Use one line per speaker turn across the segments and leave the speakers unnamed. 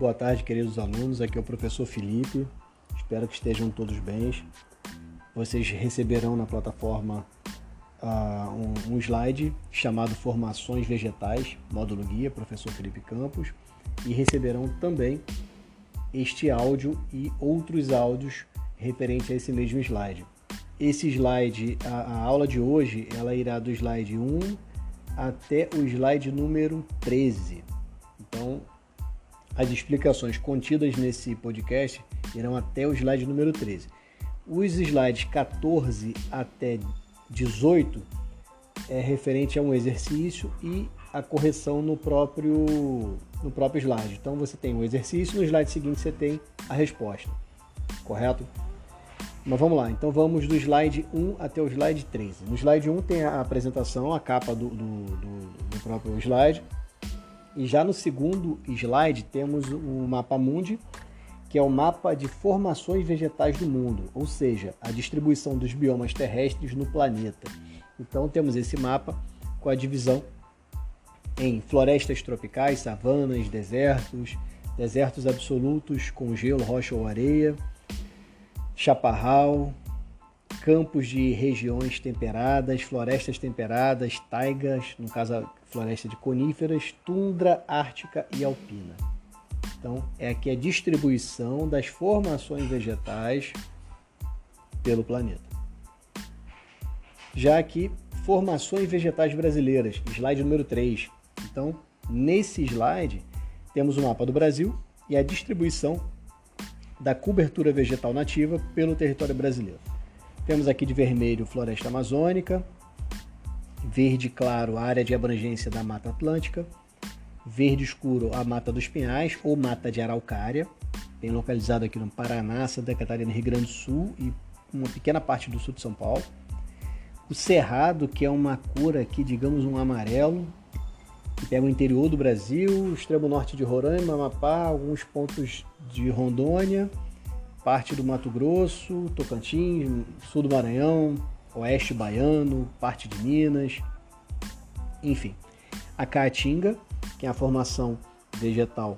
Boa tarde, queridos alunos. Aqui é o professor Felipe. Espero que estejam todos bem. Vocês receberão na plataforma uh, um, um, slide chamado Formações Vegetais, módulo guia, professor Felipe Campos, e receberão também este áudio e outros áudios referente a esse mesmo slide. Esse slide, a, a aula de hoje, ela irá do slide 1 até o slide número 13. Então, as explicações contidas nesse podcast irão até o slide número 13. Os slides 14 até 18 é referente a um exercício e a correção no próprio, no próprio slide. Então você tem o exercício, no slide seguinte você tem a resposta. Correto? Mas vamos lá, então vamos do slide 1 até o slide 13. No slide 1 tem a apresentação, a capa do, do, do, do próprio slide. E já no segundo slide temos o mapa mundi, que é o mapa de formações vegetais do mundo, ou seja, a distribuição dos biomas terrestres no planeta. Então temos esse mapa com a divisão em florestas tropicais, savanas, desertos, desertos absolutos com gelo, rocha ou areia, chaparral, campos de regiões temperadas, florestas temperadas, taigas, no caso floresta de coníferas, tundra ártica e alpina. Então, é aqui a distribuição das formações vegetais pelo planeta. Já aqui, formações vegetais brasileiras, slide número 3. Então, nesse slide, temos o mapa do Brasil e a distribuição da cobertura vegetal nativa pelo território brasileiro. Temos aqui de vermelho floresta amazônica, verde claro área de abrangência da Mata Atlântica, verde escuro a Mata dos Pinhais ou Mata de Araucária, bem localizado aqui no Paraná, Santa Catarina, Rio Grande do Sul e uma pequena parte do sul de São Paulo. O Cerrado, que é uma cor aqui, digamos, um amarelo, que pega o interior do Brasil, o extremo norte de Roraima, Amapá, alguns pontos de Rondônia, parte do Mato Grosso, Tocantins, sul do Maranhão, oeste baiano, parte de Minas, enfim. A Caatinga, que é a formação vegetal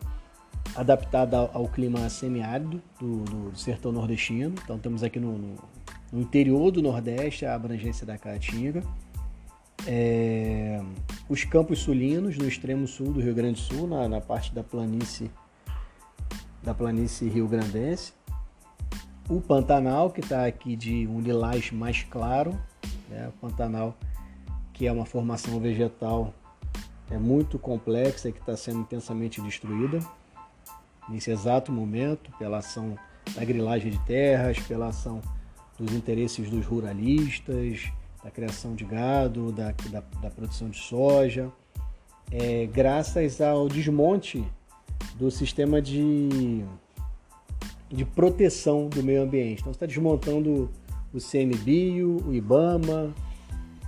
adaptada ao clima semiárido do, do sertão nordestino. Então temos aqui no, no, no, interior do Nordeste a abrangência da Caatinga. É, os campos sulinos no extremo sul do Rio Grande do Sul, na, na parte da planície da planície rio-grandense. O Pantanal, que está aqui de um lilás mais claro, né? o Pantanal, que é uma formação vegetal é muito complexa e que está sendo intensamente destruída nesse exato momento pela ação da grilagem de terras, pela ação dos interesses dos ruralistas, da criação de gado, da, da, da produção de soja, é, graças ao desmonte do sistema de, de proteção do meio ambiente. Então, você está desmontando o CMBio, o IBAMA,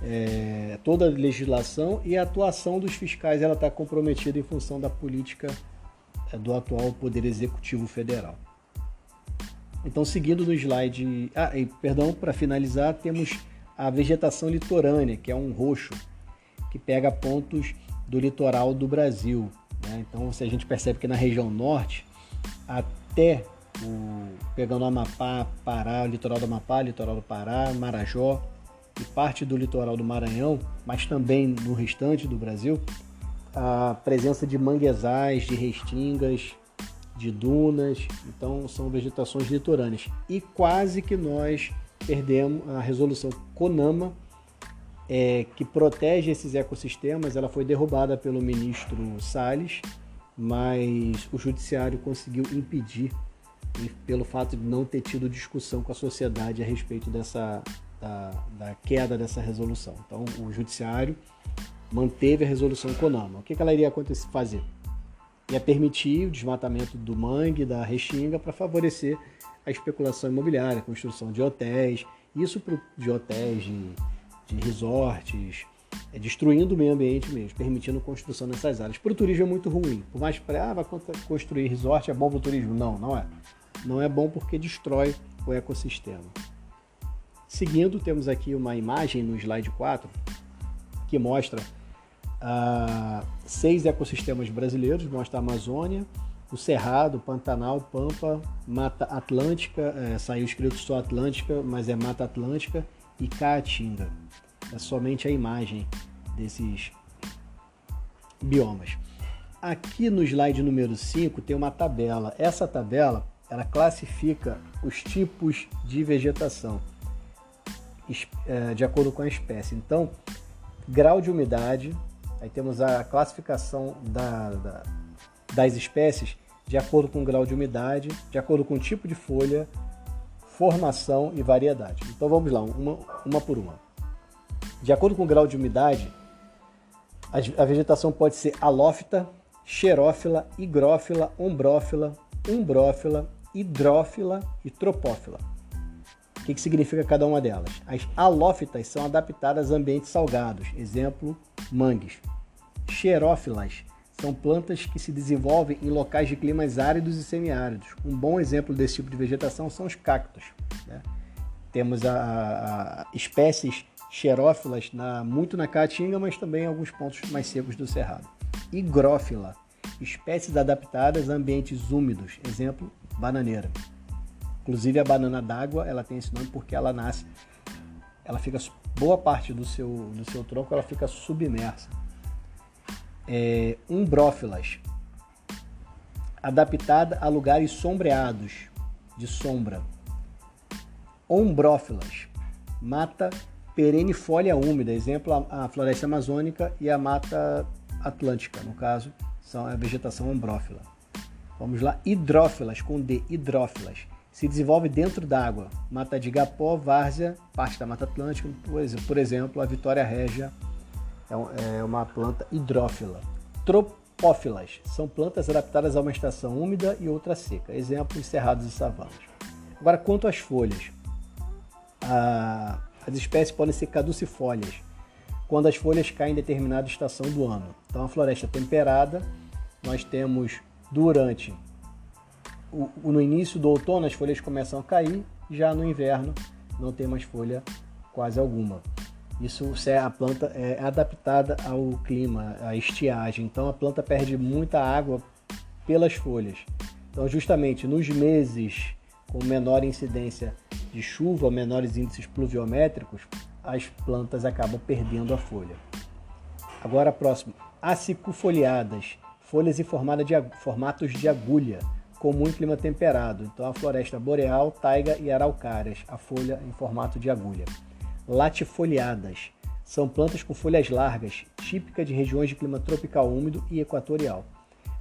é, toda a legislação e a atuação dos fiscais ela está comprometida em função da política é, do atual Poder Executivo Federal. Então, seguindo no slide, ah, e, perdão, para finalizar, temos a vegetação litorânea, que é um roxo, que pega pontos do litoral do Brasil. Né? Então, se a gente percebe que na região norte, até o, pegando Amapá, Pará, o litoral do Amapá, litoral do Pará, Marajó, e parte do litoral do Maranhão, mas também no restante do Brasil, a presença de manguezais, de restingas, de dunas, então são vegetações litorâneas. E quase que nós perdemos a resolução CONAMA, é, que protege esses ecossistemas, ela foi derrubada pelo ministro Salles, mas o judiciário conseguiu impedir pelo fato de não ter tido discussão com a sociedade a respeito dessa, da, da queda dessa resolução. Então, o judiciário manteve a resolução Conama. O que, que ela iria acontecer, fazer? Ia permitir o desmatamento do mangue, da restinga, para favorecer a especulação imobiliária, a construção de hotéis, isso pro, de hotéis, de, de resorts, é, destruindo o meio ambiente mesmo, permitindo construção nessas áreas. Para o turismo é muito ruim. Por mais que ah, vai construir resort é bom para o turismo. Não, não é. Não é bom porque destrói o ecossistema. Seguindo, temos aqui uma imagem no slide 4 que mostra uh, seis ecossistemas brasileiros, mostra a Amazônia, o Cerrado, Pantanal, Pampa, Mata Atlântica, é, saiu escrito só Atlântica, mas é Mata Atlântica e Caatinga. É somente a imagem desses biomas. Aqui no slide número 5 tem uma tabela. Essa tabela ela classifica os tipos de vegetação é, de acordo com a espécie. Então, grau de umidade, aí temos a classificação da, da, das espécies de acordo com o grau de umidade, de acordo com o tipo de folha, formação e variedade. Então vamos lá, uma, uma por uma. De acordo com o grau de umidade, a vegetação pode ser alófita, xerófila, higrófila, ombrófila, umbrófila, hidrófila e tropófila. O que, que significa cada uma delas? As alófitas são adaptadas a ambientes salgados, exemplo, mangues. Xerófilas são plantas que se desenvolvem em locais de climas áridos e semiáridos. Um bom exemplo desse tipo de vegetação são os cactos. Né? Temos a, a espécies xerófilas na, muito na Caatinga, mas também em alguns pontos mais secos do Cerrado. Higrófila, espécies adaptadas a ambientes úmidos, exemplo, bananeira. Inclusive a banana d'água, ela tem esse nome porque ela nasce, ela fica boa parte do seu, do seu tronco, ela fica submersa é, umbrófilas, adaptada a lugares sombreados, de sombra. Ombrófilas, mata perennifolia úmida, exemplo a, a floresta amazônica e a mata atlântica, no caso, são a vegetação ombrófila. Vamos lá, hidrófilas, com D, hidrófilas. Se desenvolve dentro d'água. Mata de Igapó, Várzea, parte da Mata Atlântica, por exemplo, a Vitória Régia é, é uma planta hidrófila. Tropófilas são plantas adaptadas a uma estação úmida e outra seca, exemplo, cerrados e savanas. Agora, quanto às folhas, as espécies podem ser caducifólias, quando as folhas caem em determinada estação do ano. Então, a floresta temperada, nós temos durante o, no início do outono as folhas começam a cair, já no inverno não tem mais folha quase alguma. Isso a planta é adaptada ao clima, à estiagem. Então a planta perde muita água pelas folhas. Então justamente nos meses com menor incidência de chuva, menores índices pluviométricos, as plantas acabam perdendo a folha. Agora a próxima, acicufoliadas, folhas em de, formatos de agulha, comum em clima temperado. Então a floresta boreal, taiga e araucárias, a folha em formato de agulha latifoliadas. São plantas com folhas largas, típica de regiões de clima tropical úmido e equatorial.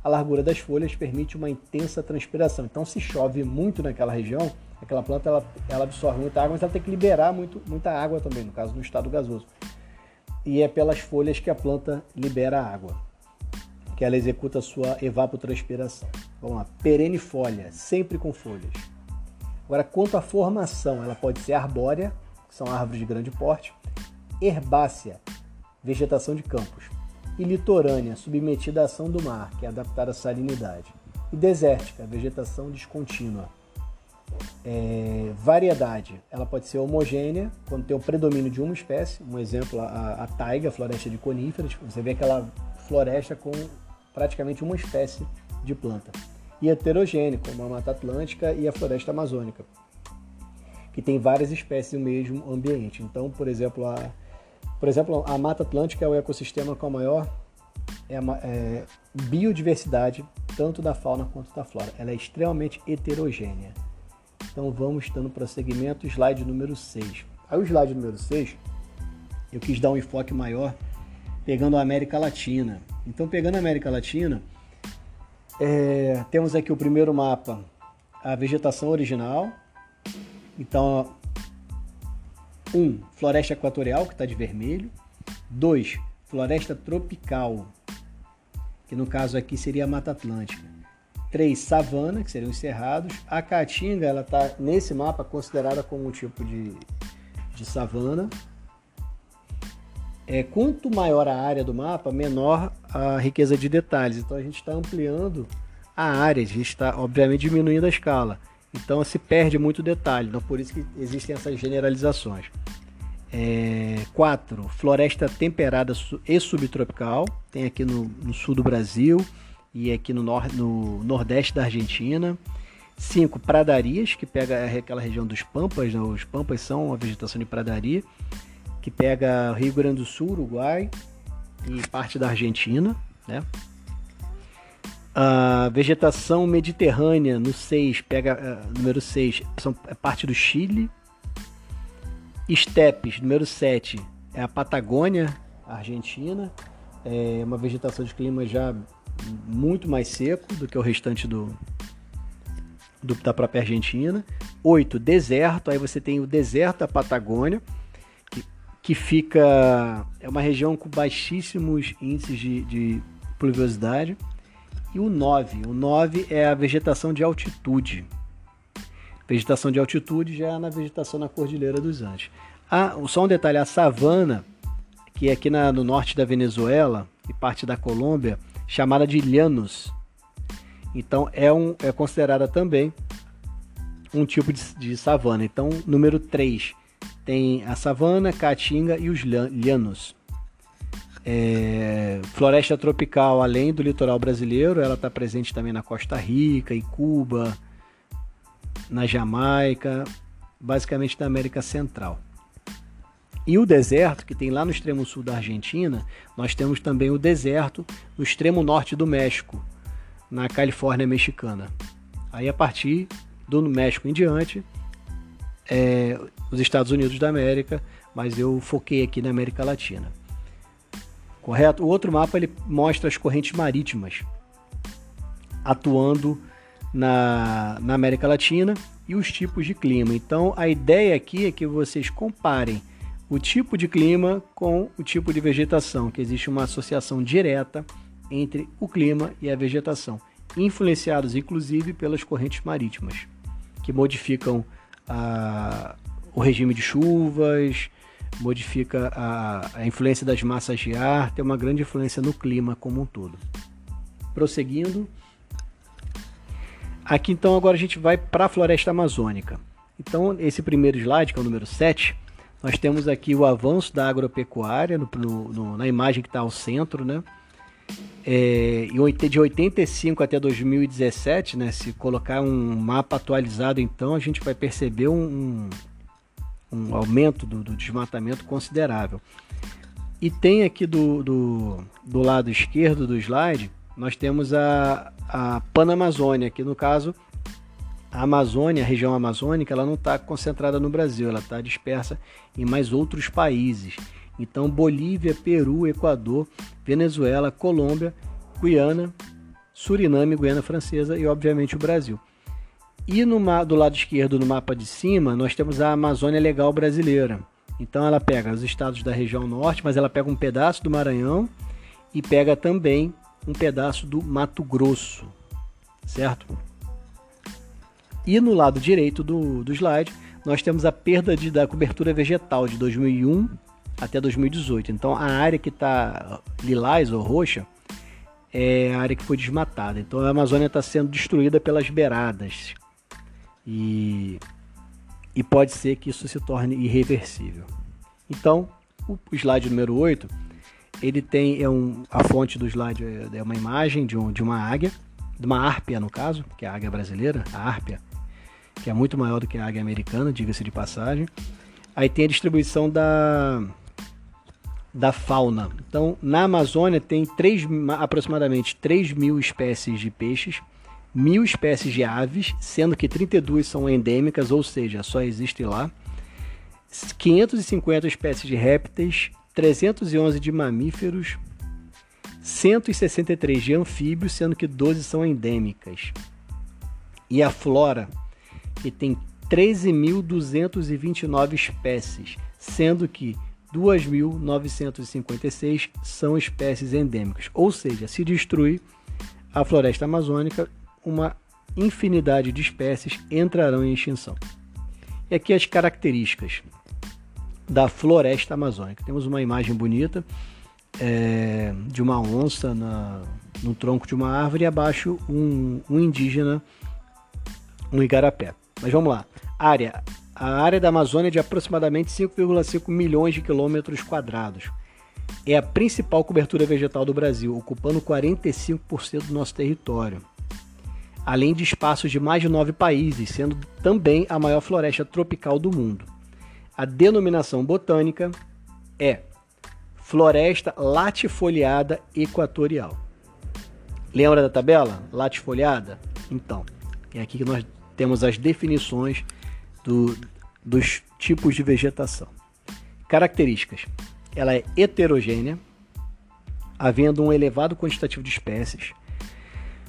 A largura das folhas permite uma intensa transpiração. Então, se chove muito naquela região, aquela planta ela, ela absorve muita água, mas ela tem que liberar muito, muita água também, no caso no estado gasoso. E é pelas folhas que a planta libera água, que ela executa a sua evapotranspiração. Vamos lá, perennifolia, sempre com folhas. Agora, quanto à formação, ela pode ser arbórea são árvores de grande porte, herbácea, vegetação de campos, e litorânea, submetida à ação do mar, que é adaptada à salinidade, e desértica, vegetação descontínua. É, variedade, ela pode ser homogênea, quando tem o predomínio de uma espécie, um exemplo, a, a taiga, a floresta de coníferas, você vê aquela floresta com praticamente uma espécie de planta. E heterogênea, como a Mata Atlântica e a floresta amazônica que tem várias espécies no mesmo ambiente. Então, por exemplo, a, por exemplo, a Mata Atlântica é o ecossistema com a maior é, é, biodiversidade, tanto da fauna quanto da flora. Ela é extremamente heterogênea. Então vamos dando prosseguimento, slide número 6. Aí o slide número 6, eu quis dar um enfoque maior pegando a América Latina. Então pegando a América Latina, é, temos aqui o primeiro mapa, a vegetação original, então, um, floresta equatorial, que está de vermelho. Dois, floresta tropical, que no caso aqui seria a Mata Atlântica. Três, savana, que seriam os cerrados. A caatinga, ela está nesse mapa considerada como um tipo de, de savana. É, quanto maior a área do mapa, menor a riqueza de detalhes. Então a gente está ampliando a área, a gente está, obviamente, diminuindo a escala. Então se perde muito detalhe, então por isso que existem essas generalizações. É, quatro, floresta temperada e subtropical, tem aqui no, no, sul do Brasil, e aqui no, nor no nordeste da Argentina. Cinco, pradarias, que pega aquela região dos Pampas, né? os Pampas são uma vegetação de pradaria, que pega Rio Grande do Sul, Uruguai e parte da Argentina. Né? A vegetação mediterrânea, no 6, pega uh, número 6, são é parte do Chile. Estepes, número 7, é a Patagônia, Argentina. É uma vegetação de clima já muito mais seco do que o restante do, do da própria Argentina. 8, deserto. Aí você tem o deserto da Patagônia, que, fica. É uma região com baixíssimos índices de, de pluviosidade. E o 9. O 9 é a vegetação de altitude. Vegetação de altitude já é na vegetação na Cordilheira dos Andes. Ah, só um detalhe: a savana, que é aqui na, no norte da Venezuela e parte da Colômbia, chamada de llanos. Então é, um, é considerada também um tipo de, de savana. Então, número 3 tem a savana, caatinga e os llanos. É, floresta tropical, além do litoral brasileiro, ela está presente também na Costa Rica, em Cuba, na Jamaica, basicamente na América Central. E o deserto, que tem lá no extremo sul da Argentina, nós temos também o deserto no extremo norte do México, na Califórnia mexicana. Aí a partir do México em diante, é, os Estados Unidos da América, mas eu foquei aqui na América Latina. Correto? O outro mapa ele mostra as correntes marítimas atuando na, na América Latina e os tipos de clima. Então a ideia aqui é que vocês comparem o tipo de clima com o tipo de vegetação, que existe uma associação direta entre o clima e a vegetação, influenciados inclusive pelas correntes marítimas, que modificam a, o regime de chuvas, modifica a, a influência das massas de ar, tem uma grande influência no clima como um todo. Prosseguindo, aqui então agora a gente vai para a floresta amazônica. Então, esse primeiro slide, que é o número 7, nós temos aqui o avanço da agropecuária no, no, na imagem que está ao centro, né? É, de 85 até 2017, né? Se colocar um mapa atualizado, então a gente vai perceber um, um aumento do, do, desmatamento considerável. E tem aqui do, do, do lado esquerdo do slide, nós temos a, a Panamazônia, que no caso a Amazônia, a região amazônica, ela não está concentrada no Brasil, ela está dispersa em mais outros países. Então, Bolívia, Peru, Equador, Venezuela, Colômbia, Guiana, Suriname, Guiana Francesa e, obviamente, o Brasil. E no, do lado esquerdo, no mapa de cima, nós temos a Amazônia Legal Brasileira. Então, ela pega os estados da região norte, mas ela pega um pedaço do Maranhão e pega também um pedaço do Mato Grosso, certo? E no lado direito do, do slide, nós temos a perda de, da cobertura vegetal de 2001 até 2018. Então, a área que está lilás ou roxa é a área que foi desmatada. Então, a Amazônia está sendo destruída pelas beiradas. E, e pode ser que isso se torne irreversível. Então, o slide número 8, ele tem é um, a fonte do slide é, é uma imagem de, um, de uma águia, de uma árpia no caso, que é a águia brasileira, a árpia que é muito maior do que a águia americana, diga-se de passagem. Aí tem a distribuição da, da fauna. Então, na Amazônia tem 3, aproximadamente 3 mil espécies de peixes, mil espécies de aves, sendo que 32 são endêmicas, ou seja, só existem lá. 550 espécies de répteis, 311 de mamíferos, 163 de anfíbios, sendo que 12 são endêmicas. E a flora que tem 13.229 espécies, sendo que 2.956 são espécies endêmicas. Ou seja, se destruir a floresta amazônica, uma infinidade de espécies entrarão em extinção. E aqui as características da floresta amazônica. Temos uma imagem bonita é, de uma onça na, no tronco de uma árvore e abaixo um, um indígena, um igarapé. Mas vamos lá. Área. A área da Amazônia é de aproximadamente 5,5 milhões de quilômetros quadrados. é a principal cobertura vegetal do Brasil, ocupando 45% do nosso território. Além de espaços de mais de nove países, sendo também a maior floresta tropical do mundo. A denominação botânica é Floresta latifoliada equatorial. Lembra da tabela? Latifoliada? Então, é aqui que nós temos as definições do, dos tipos de vegetação. Características: ela é heterogênea, havendo um elevado quantitativo de espécies,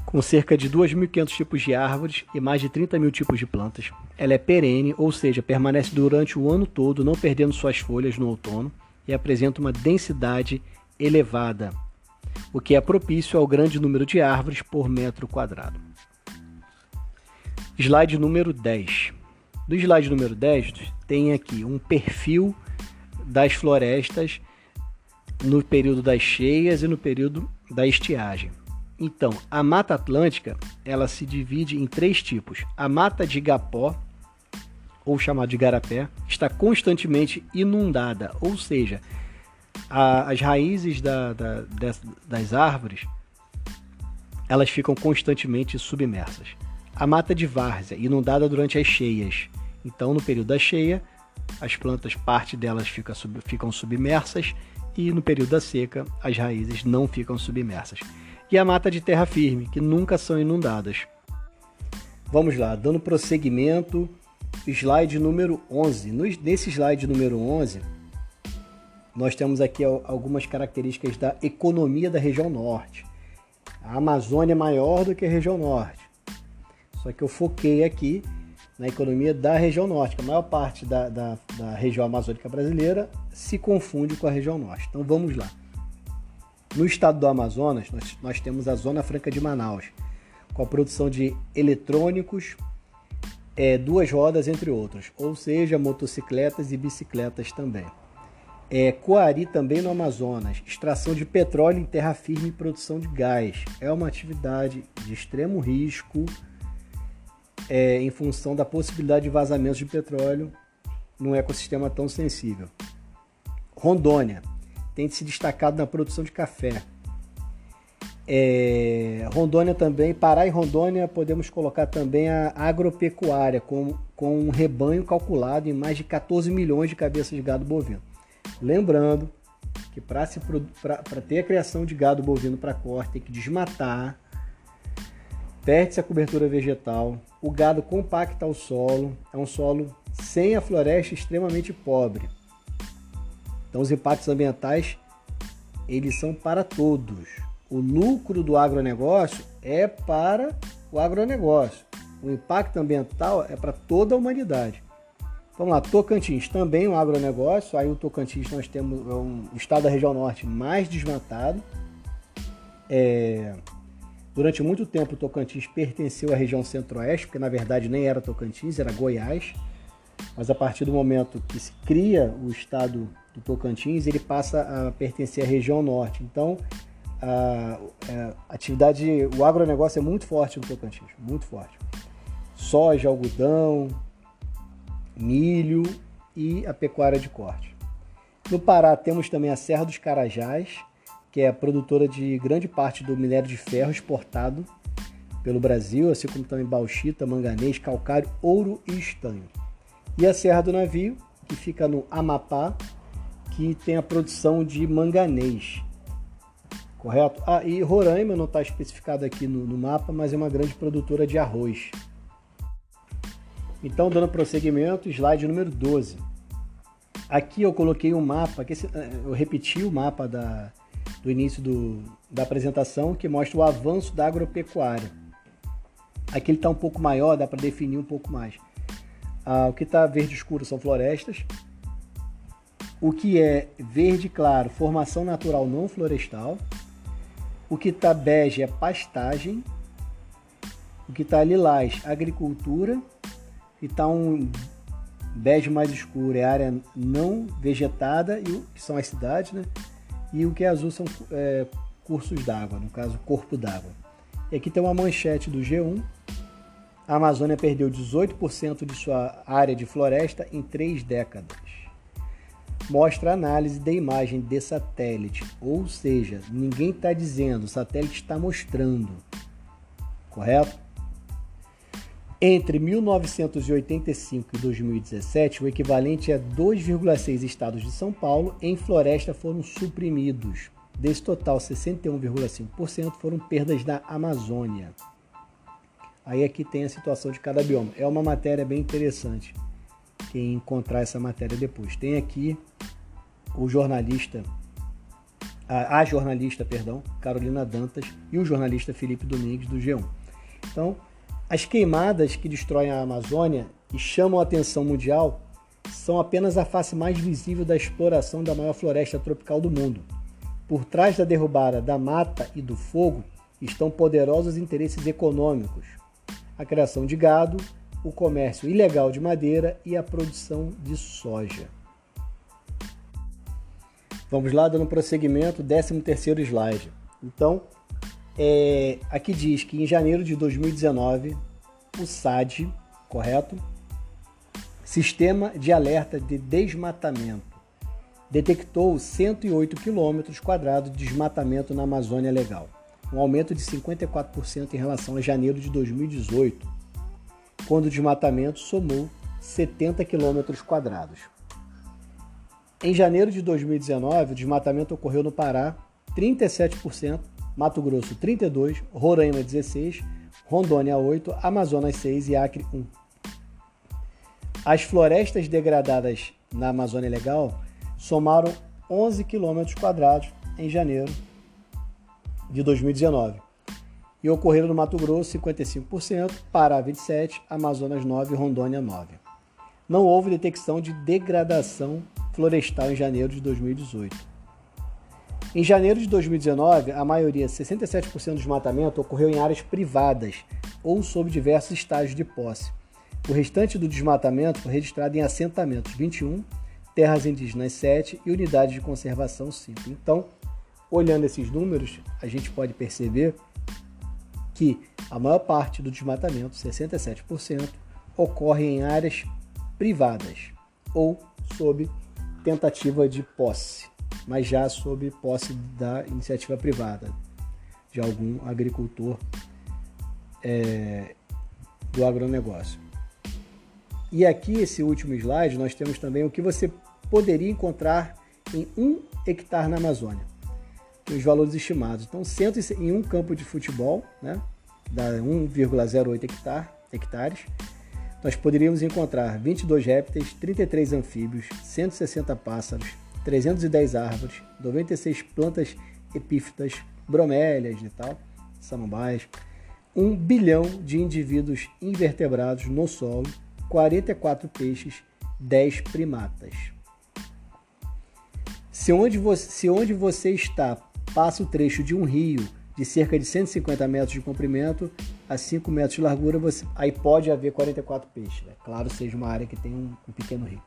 com cerca de 2.500 tipos de árvores e mais de 30 mil tipos de plantas. Ela é perene, ou seja, permanece durante o ano todo, não perdendo suas folhas no outono, e apresenta uma densidade elevada, o que é propício ao grande número de árvores por metro quadrado. Slide número 10. Do slide número 10, tem aqui um perfil das florestas no período das cheias e no período da estiagem. Então, a Mata Atlântica, ela se divide em três tipos. A Mata de Igapó, ou chamada de Garapé, está constantemente inundada, ou seja, a, as raízes da, da, das, das árvores elas ficam constantemente submersas. A mata de várzea, inundada durante as cheias. Então, no período da cheia, as plantas, parte delas fica sub, ficam submersas e no período da seca, as raízes não ficam submersas. E a mata de terra firme, que nunca são inundadas. Vamos lá, dando prosseguimento, slide número 11. Nesse slide número 11, nós temos aqui algumas características da economia da região norte. A Amazônia é maior do que a região norte. Só que eu foquei aqui na economia da região norte. A maior parte da, da, da região amazônica brasileira se confunde com a região norte. Então vamos lá. No estado do Amazonas, nós, nós temos a Zona Franca de Manaus, com a produção de eletrônicos, é, duas rodas, entre outros, ou seja, motocicletas e bicicletas também. É, Coari também no Amazonas, extração de petróleo em terra firme e produção de gás. É uma atividade de extremo risco, é, em função da possibilidade de vazamentos de petróleo num ecossistema tão sensível. Rondônia tem se destacado na produção de café. É, Rondônia também, Pará e Rondônia podemos colocar também a agropecuária com, com um rebanho calculado em mais de 14 milhões de cabeças de gado bovino. Lembrando que para ter a criação de gado bovino para corte tem que desmatar, perde-se a cobertura vegetal, o gado compacta o solo, é um solo sem a floresta extremamente pobre. Então os impactos ambientais eles são para todos. O lucro do agronegócio é para o agronegócio. O impacto ambiental é para toda a humanidade. Vamos lá, Tocantins também um agronegócio. Aí o Tocantins nós temos é um estado da região norte mais desmatado. É, Durante muito tempo, Tocantins pertenceu à região centro-oeste, porque na verdade nem era Tocantins, era Goiás. Mas a partir do momento que se cria o estado do Tocantins, ele passa a pertencer à região norte. Então, a, é, a atividade, o agronegócio é muito forte no Tocantins, muito forte. Soja, algodão, milho e a pecuária de corte. No Pará temos também a Serra dos Carajás, que é produtora de grande parte do minério de ferro exportado pelo Brasil, assim como também bauxita, manganês, calcário, ouro e estanho. E a Serra do Navio, que fica no Amapá, que tem a produção de manganês. Correto? Ah, e Roraima não está especificado aqui no, no mapa, mas é uma grande produtora de arroz. Então, dando prosseguimento, slide número 12. Aqui eu coloquei um mapa, que eu repeti o mapa da, do início do, da apresentação, que mostra o avanço da agropecuária. Aqui ele está um pouco maior, dá para definir um pouco mais. Ah, o que está verde escuro são florestas. O que é verde claro, formação natural não florestal. O que está bege é pastagem. O que está lilás, agricultura. E está um bege mais escuro é área não vegetada, e que são as cidades, né? E o que é azul são é, cursos d'água, no caso, corpo d'água. E aqui tem uma manchete do G1. A Amazônia perdeu 18% de sua área de floresta em três décadas. mostra análise da imagem de satélite, ou seja, ninguém está dizendo, o satélite está mostrando, correto? Entre 1985 e 2017, o equivalente a 2,6 estados de São Paulo em floresta foram suprimidos. Desse total, 61,5% foram perdas da Amazônia. Aí aqui tem a situação de cada bioma. É uma matéria bem interessante. Quem encontrar essa matéria depois. Tem aqui o jornalista, a, a jornalista, perdão, Carolina Dantas e o jornalista Felipe Domingues do G1. Então, as queimadas que destroem a Amazônia e chamam a atenção mundial são apenas a face mais visível da exploração da maior floresta tropical do mundo. Por trás da derrubada da mata e do fogo estão poderosos interesses econômicos, a criação de gado, o comércio ilegal de madeira e a produção de soja. Vamos lá, dando prosseguimento, 13 terceiro slide. Então, é, aqui diz que em janeiro de 2019, o SAD, correto? Sistema de Alerta de Desmatamento, detectou 108 quilômetros quadrados de desmatamento na Amazônia Legal, um aumento de 54% em relação a janeiro de 2018, quando o desmatamento somou 70 quilômetros quadrados. Em janeiro de 2019, o desmatamento ocorreu no Pará 37%, Mato Grosso 32, Roraima 16, Rondônia 8, Amazonas 6 e Acre 1. As florestas degradadas na Amazônia Legal somaram 11 km quadrados em janeiro de 2019 e ocorreram no Mato Grosso 55%, Pará 27%, Amazonas 9% e Rondônia 9%. Não houve detecção de degradação florestal em janeiro de 2018. Em janeiro de 2019, a maioria, 67% do desmatamento, ocorreu em áreas privadas ou sob diversos estágios de posse. O restante do desmatamento foi registrado em assentamentos 21, terras indígenas 7 e unidades de conservação 5. Então, olhando esses números, a gente pode perceber que a maior parte do desmatamento, 67%, ocorre em áreas privadas ou sob tentativa de posse mas já sob posse da iniciativa privada, de algum agricultor é, do agronegócio. E aqui, esse último slide, nós temos também o que você poderia encontrar em um hectare na Amazônia. Os valores estimados. Então, em um campo de futebol, né, dá 1,08 hectare, hectares, nós poderíamos encontrar 22 répteis, 33 anfíbios, 160 pássaros, 310 árvores, 96 plantas epífitas, bromélias e tal, samambaias, 1 bilhão de indivíduos invertebrados no solo, 44 peixes, 10 primatas. Se onde você, se onde você está passa o trecho de um rio de cerca de 150 metros de comprimento a 5 metros de largura, você, aí pode haver 44 peixes. Né? Claro, seja uma área que tem um, um pequeno rio.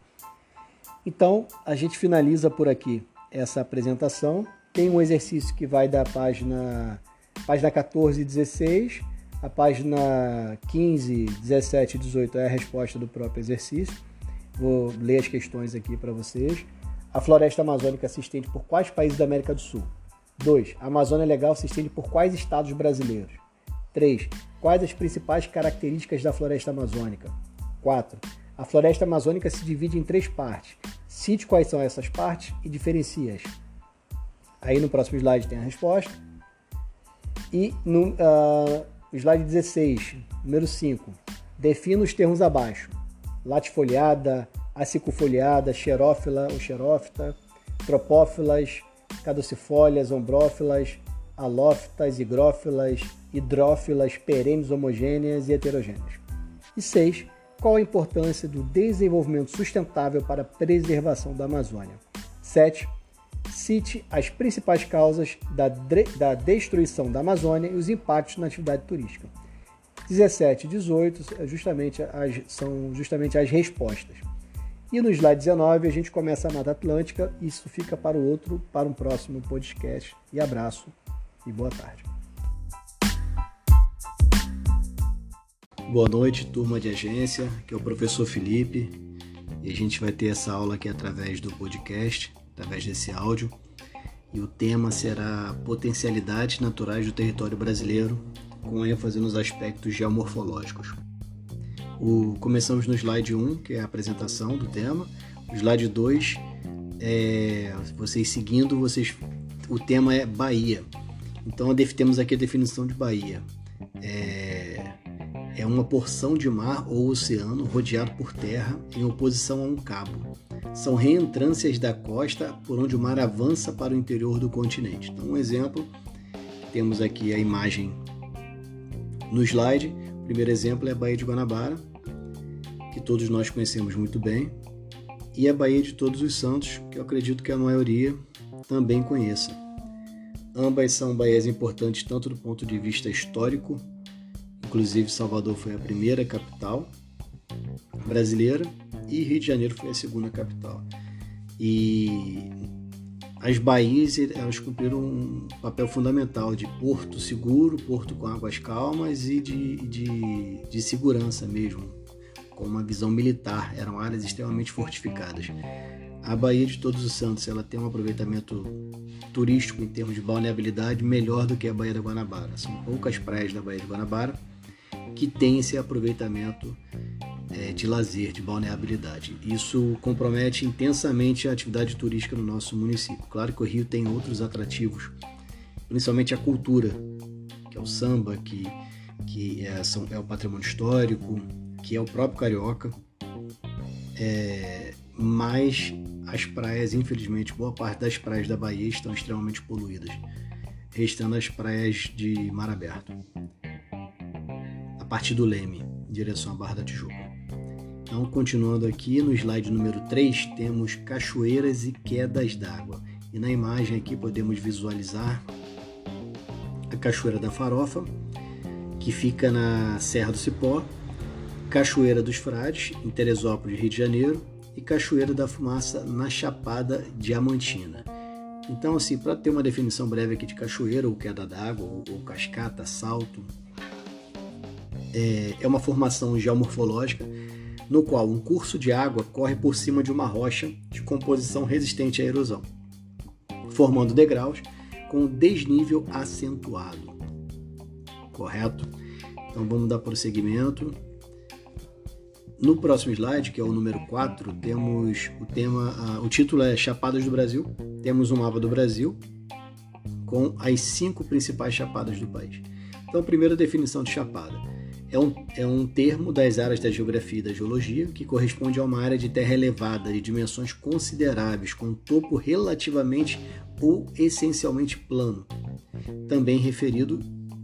Então, a gente finaliza por aqui essa apresentação. Tem um exercício que vai da página, página 14 e 16. A página 15, 17 e 18 é a resposta do próprio exercício. Vou ler as questões aqui para vocês. A floresta amazônica se estende por quais países da América do Sul? 2. A Amazônia Legal se estende por quais estados brasileiros? 3. Quais as principais características da floresta amazônica? 4. A floresta amazônica se divide em três partes. Cite quais são essas partes e diferencie-as. Aí no próximo slide tem a resposta. E no uh, slide 16, número 5, defina os termos abaixo. Latifoliada, acicofoliada, xerófila ou xerófita, tropófilas, caducifólias, ombrófilas, alófitas, higrófilas, hidrófilas, perenes homogêneas e heterogêneas. E 6 qual a importância do desenvolvimento sustentável para a preservação da Amazônia? 7. Cite as principais causas da, da destruição da Amazônia e os impactos na atividade turística. 17 e 18 é justamente as, são justamente as respostas. E no slide 19 a gente começa a Mata Atlântica, isso fica para o outro, para um próximo podcast. E abraço e boa tarde.
Boa noite, turma de agência, que é o professor Felipe.
E a gente vai ter essa aula aqui através do podcast, através desse áudio. E o tema será Potencialidades Naturais do Território Brasileiro, com ênfase nos aspectos geomorfológicos. O, começamos no slide 1, que é a apresentação do tema. O slide 2, é, vocês seguindo, vocês, o tema é Bahia. Então temos aqui a definição de Bahia. É, uma porção de mar ou oceano rodeado por terra em oposição a um cabo. São reentrâncias da costa por onde o mar avança para o interior do continente. Então, um exemplo, temos aqui a imagem no slide. O primeiro exemplo é a Baía de Guanabara, que todos nós conhecemos muito bem, e a Baía de Todos os Santos, que eu acredito que a maioria também conheça. Ambas são baías importantes tanto do ponto de vista histórico, inclusive Salvador foi a primeira capital brasileira e Rio de Janeiro foi a segunda capital. E as baías elas cumpriram um papel fundamental de porto seguro, porto com águas calmas e de, de, de segurança mesmo, com uma visão militar. Eram áreas extremamente fortificadas. A Baía de Todos os Santos ela tem um aproveitamento turístico em termos de balneabilidade melhor do que a Baía da Guanabara. São poucas praias da Baía de Guanabara que têm esse aproveitamento é, de lazer, de balneabilidade. Isso compromete intensamente a atividade turística no nosso município. Claro que o Rio tem outros atrativos, principalmente a cultura, que é o samba, que, que é, são, é o patrimônio histórico, que é o próprio carioca. É, mas as praias, infelizmente, boa parte das praias da Bahia estão extremamente poluídas, restando as praias de mar aberto, partir do Leme, em direção à Barra da Tijuca. Então, continuando aqui no slide número 3, temos cachoeiras e quedas d'água. E na imagem aqui podemos visualizar a Cachoeira da Farofa, que fica na Serra do Cipó, Cachoeira dos Frades, em Teresópolis, Rio de Janeiro, e Cachoeira da Fumaça na Chapada Diamantina. Então, assim, para ter uma definição breve aqui de cachoeira, ou queda d'água, ou, ou, cascata, salto, é, é uma formação geomorfológica no qual um curso de água corre por cima de uma rocha de composição resistente à erosão, formando degraus com desnível acentuado. Correto? Então vamos dar prosseguimento. No próximo slide, que é o número 4, temos o tema, o título é Chapadas do Brasil. Temos um mapa do Brasil com as cinco principais chapadas do país. Então, primeira definição de chapada é um, é um termo das áreas da geografia e da geologia que corresponde a uma área de terra elevada de dimensões consideráveis, com topo relativamente ou essencialmente plano, também referido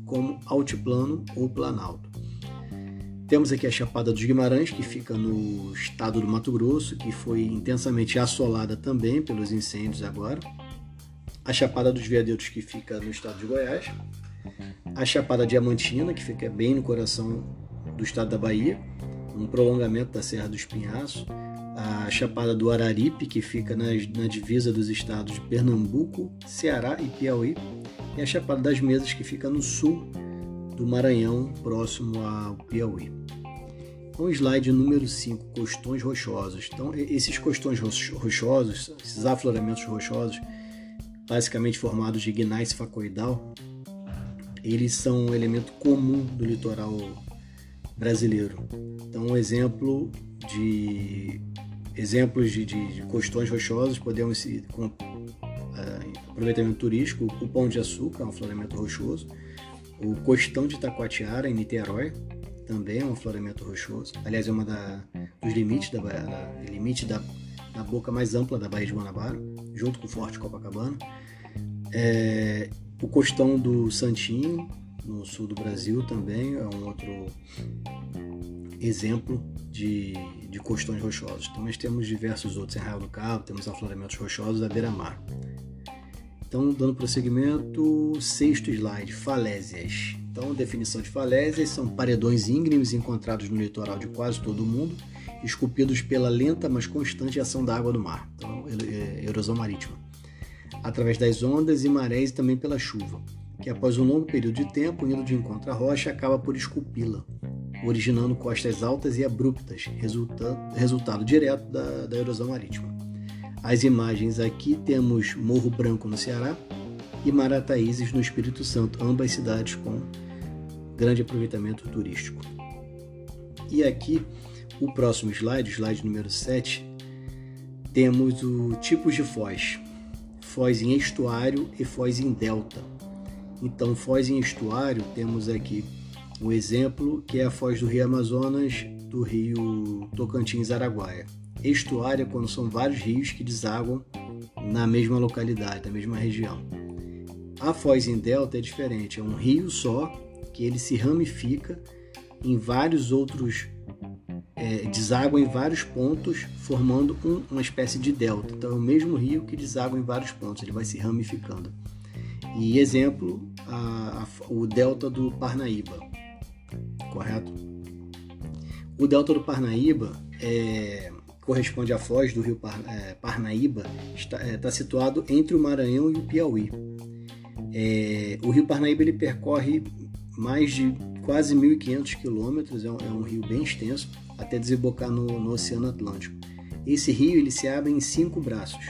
como altiplano ou planalto. Temos aqui a Chapada dos Guimarães, que fica no estado do Mato Grosso, que foi intensamente assolada também pelos incêndios agora. A Chapada dos Veadutos, que fica no estado de Goiás. A Chapada Diamantina, que fica bem no coração do estado da Bahia, um prolongamento da Serra do Espinhaço. A Chapada do Araripe, que fica na, na divisa dos estados de Pernambuco, Ceará e Piauí. E a Chapada das Mesas, que fica no sul do Maranhão, próximo ao Piauí. Então, slide número 5, costões rochosos. Então, esses costões rochosos, esses afloramentos rochosos, basicamente formados de gneiss facoidal, eles são um elemento comum do litoral brasileiro. Então, um exemplo de exemplos de, de, de costões rochosos podemos com uh, aproveitamento turístico, o Pão de Açúcar, um afloramento rochoso, o Costão de Taquatiara, em Niterói, também é um afloramento rochoso. Aliás, é uma da, dos limites da, da limite da, da boca mais ampla da Baía de Guanabara, junto com o Forte Copacabana. É, o Costão do Santinho, no sul do Brasil, também é um outro exemplo de, de costões rochosos. Então, nós temos diversos outros. Em Arraial do Cabo, temos afloramentos rochosos da beira-mar. Então, dando prosseguimento, sexto slide, falésias. Então, definição de falésias são paredões íngremes encontrados no litoral de quase todo o mundo, esculpidos pela lenta mas constante ação da água do mar, então, é, erosão marítima, através das ondas e marés e também pela chuva, que após um longo período de tempo, indo de encontro à rocha, acaba por esculpi-la. originando costas altas e abruptas, resultado, resultado direto da, da erosão marítima. As imagens aqui temos Morro Branco no Ceará e Marataízes no Espírito Santo, ambas cidades com grande aproveitamento turístico. E aqui, o próximo slide, slide número 7, temos o tipos de foz. Foz em estuário e foz em delta. Então, foz em estuário, temos aqui o exemplo que é a foz do Rio Amazonas, do Rio Tocantins-Araguaia. Estuário é quando são vários rios que desaguam na mesma localidade, na mesma região. A foz em delta é diferente, é um rio só que ele se ramifica em vários outros é, deságua em vários pontos, formando um, uma espécie de delta. Então é o mesmo rio que deságua em vários pontos, ele vai se ramificando. E exemplo, a, a, o delta do Parnaíba, correto? O delta do Parnaíba é, corresponde à foz do rio Par, é, Parnaíba, está, é, está, situado entre o Maranhão e o Piauí. É, o rio Parnaíba ele percorre mais de quase 1.500 quilômetros, é, é um rio bem extenso, até desembocar no, no, Oceano Atlântico. Esse rio ele se abre em cinco braços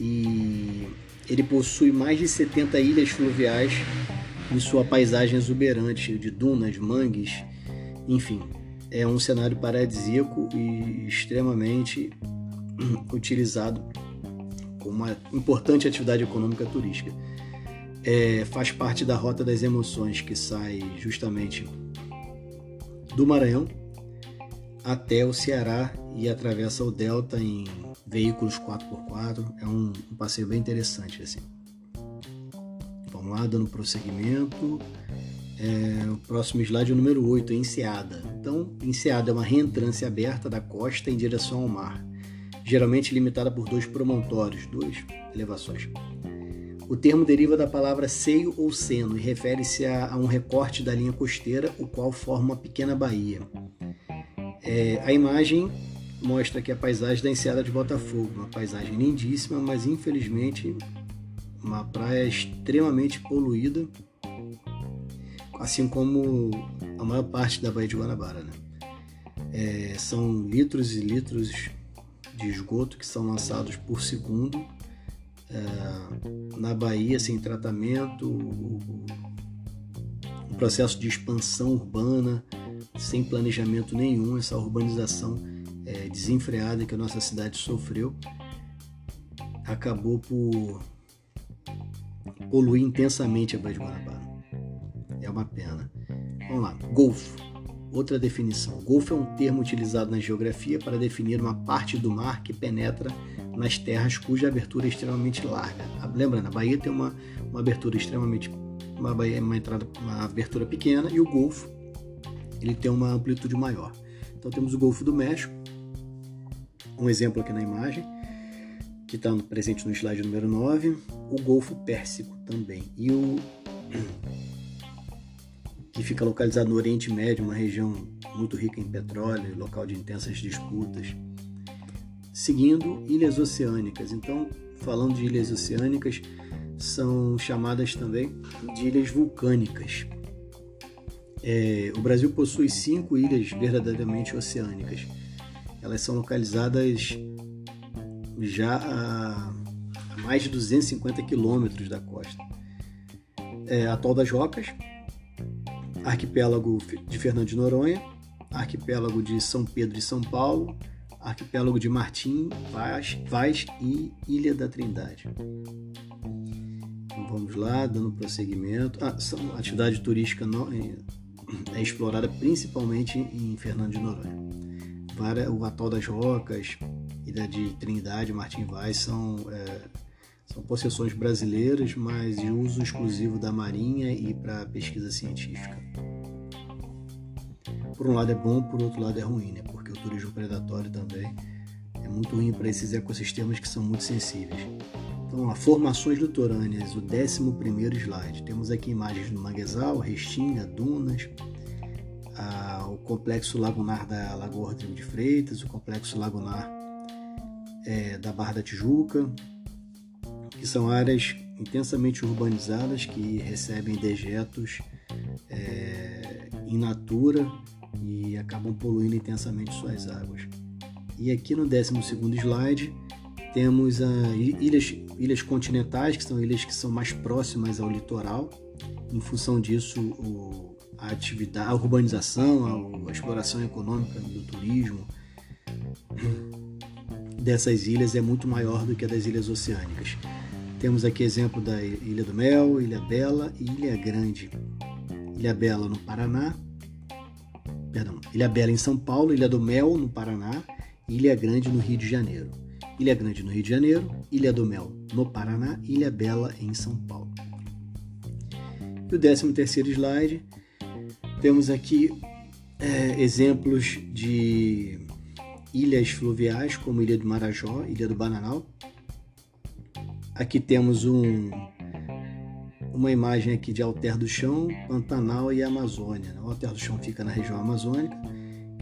e ele possui mais de 70 ilhas fluviais em sua paisagem exuberante de dunas, mangues, enfim, é um cenário paradisíaco e extremamente utilizado como uma importante atividade econômica turística é, faz parte da Rota das Emoções, que sai justamente do Maranhão até o Ceará e atravessa o Delta em veículos 4x4. É um, um passeio bem interessante assim. Vamos lá, dando prosseguimento. É, o próximo slide é o número 8, é Enseada. Então, Enseada é uma reentrância aberta da costa em direção ao mar, geralmente limitada por dois promontórios, duas elevações. O termo deriva da palavra seio ou seno e refere-se a, a, um recorte da linha costeira, o qual forma uma pequena baía. É, a imagem mostra aqui a paisagem da Enseada de Botafogo, uma paisagem lindíssima, mas infelizmente uma praia extremamente poluída, assim como a maior parte da Baía de Guanabara. Né? É, são litros e litros de esgoto que são lançados por segundo é, na Bahia sem tratamento, o, o processo de expansão urbana sem planejamento nenhum, essa urbanização é, desenfreada que a nossa cidade sofreu, acabou por poluir intensamente a Baía de Guanabara. É uma pena. Vamos lá, Golfo. Outra definição. Golfo é um termo utilizado na geografia para definir uma parte do mar que penetra nas terras cuja abertura é extremamente larga. Lembrando, a Bahia tem uma, uma abertura extremamente uma, uma entrada, uma abertura pequena e o Golfo ele tem uma amplitude maior. Então temos o Golfo do México, um exemplo aqui na imagem, que está presente no slide número 9, o Golfo Pérsico também, e o que fica localizado no Oriente Médio, uma região muito rica em petróleo, local de intensas disputas seguindo ilhas oceânicas. Então, falando de ilhas oceânicas, são chamadas também de ilhas vulcânicas. É, o Brasil possui cinco ilhas verdadeiramente oceânicas. Elas são localizadas já a, mais de 250 quilômetros da costa. É, Atol das Rocas, Arquipélago de Fernando de Noronha, Arquipélago de São Pedro e São Paulo, arquipélago de Martim, Vaz, Vaz e Ilha da Trindade. Então, vamos lá, dando prosseguimento. Ah, atividade turística no, é, explorada principalmente em Fernando de Noronha. o Atol das Rocas, Ilha de Trindade, Martim Vaz são, é, são possessões brasileiras, mas de uso exclusivo da Marinha e para pesquisa científica. Por um lado é bom, por outro lado é ruim, né? Porque o turismo predatório também é muito ruim para esses ecossistemas que são muito sensíveis. Então, lá, formações litorâneas, o 11 slide. Temos aqui imagens do manguezal, restinga, dunas, a, o complexo lagunar da Lagoa Rodrigo de Freitas, o complexo lagunar é, da Barra da Tijuca, que são áreas intensamente urbanizadas que recebem dejetos é, in natura e acabam poluindo intensamente suas águas. E aqui no 12 slide temos as ilhas, ilhas continentais, que são ilhas que são mais próximas ao litoral. Em função disso, o, a atividade, a urbanização, a, a exploração econômica do turismo dessas ilhas é muito maior do que a das ilhas oceânicas. Temos aqui exemplo da Ilha do Mel, Ilha Bela e Ilha Grande. Ilha Bela no Paraná, perdão, Ilha Bela em São Paulo, Ilha do Mel no Paraná Ilha Grande no Rio de Janeiro. Ilha Grande no Rio de Janeiro, Ilha do Mel no Paraná, Ilha Bela em São Paulo. E o 13 terceiro slide, temos aqui é, exemplos de ilhas fluviais, como Ilha do Marajó, Ilha do Bananal. Aqui temos um, uma imagem aqui de Alter do Chão, Pantanal e Amazônia. O Alter do Chão fica na região amazônica,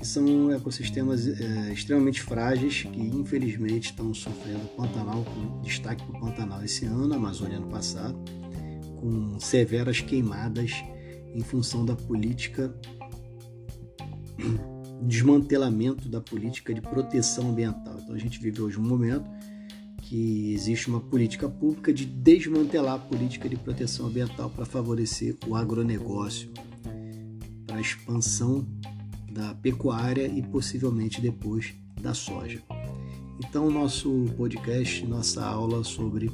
que são ecossistemas é, extremamente frágeis que infelizmente estão sofrendo Pantanal, com destaque para o Pantanal esse ano, Amazônia ano passado, com severas queimadas em função da política desmantelamento da política de proteção ambiental. Então a gente vive hoje um momento que existe uma política pública de desmantelar a política de proteção ambiental para favorecer o agronegócio, para a expansão da pecuária e possivelmente depois da soja. Então, nosso podcast, nossa aula sobre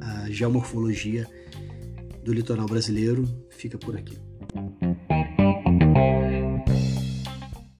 a geomorfologia do litoral brasileiro fica por aqui.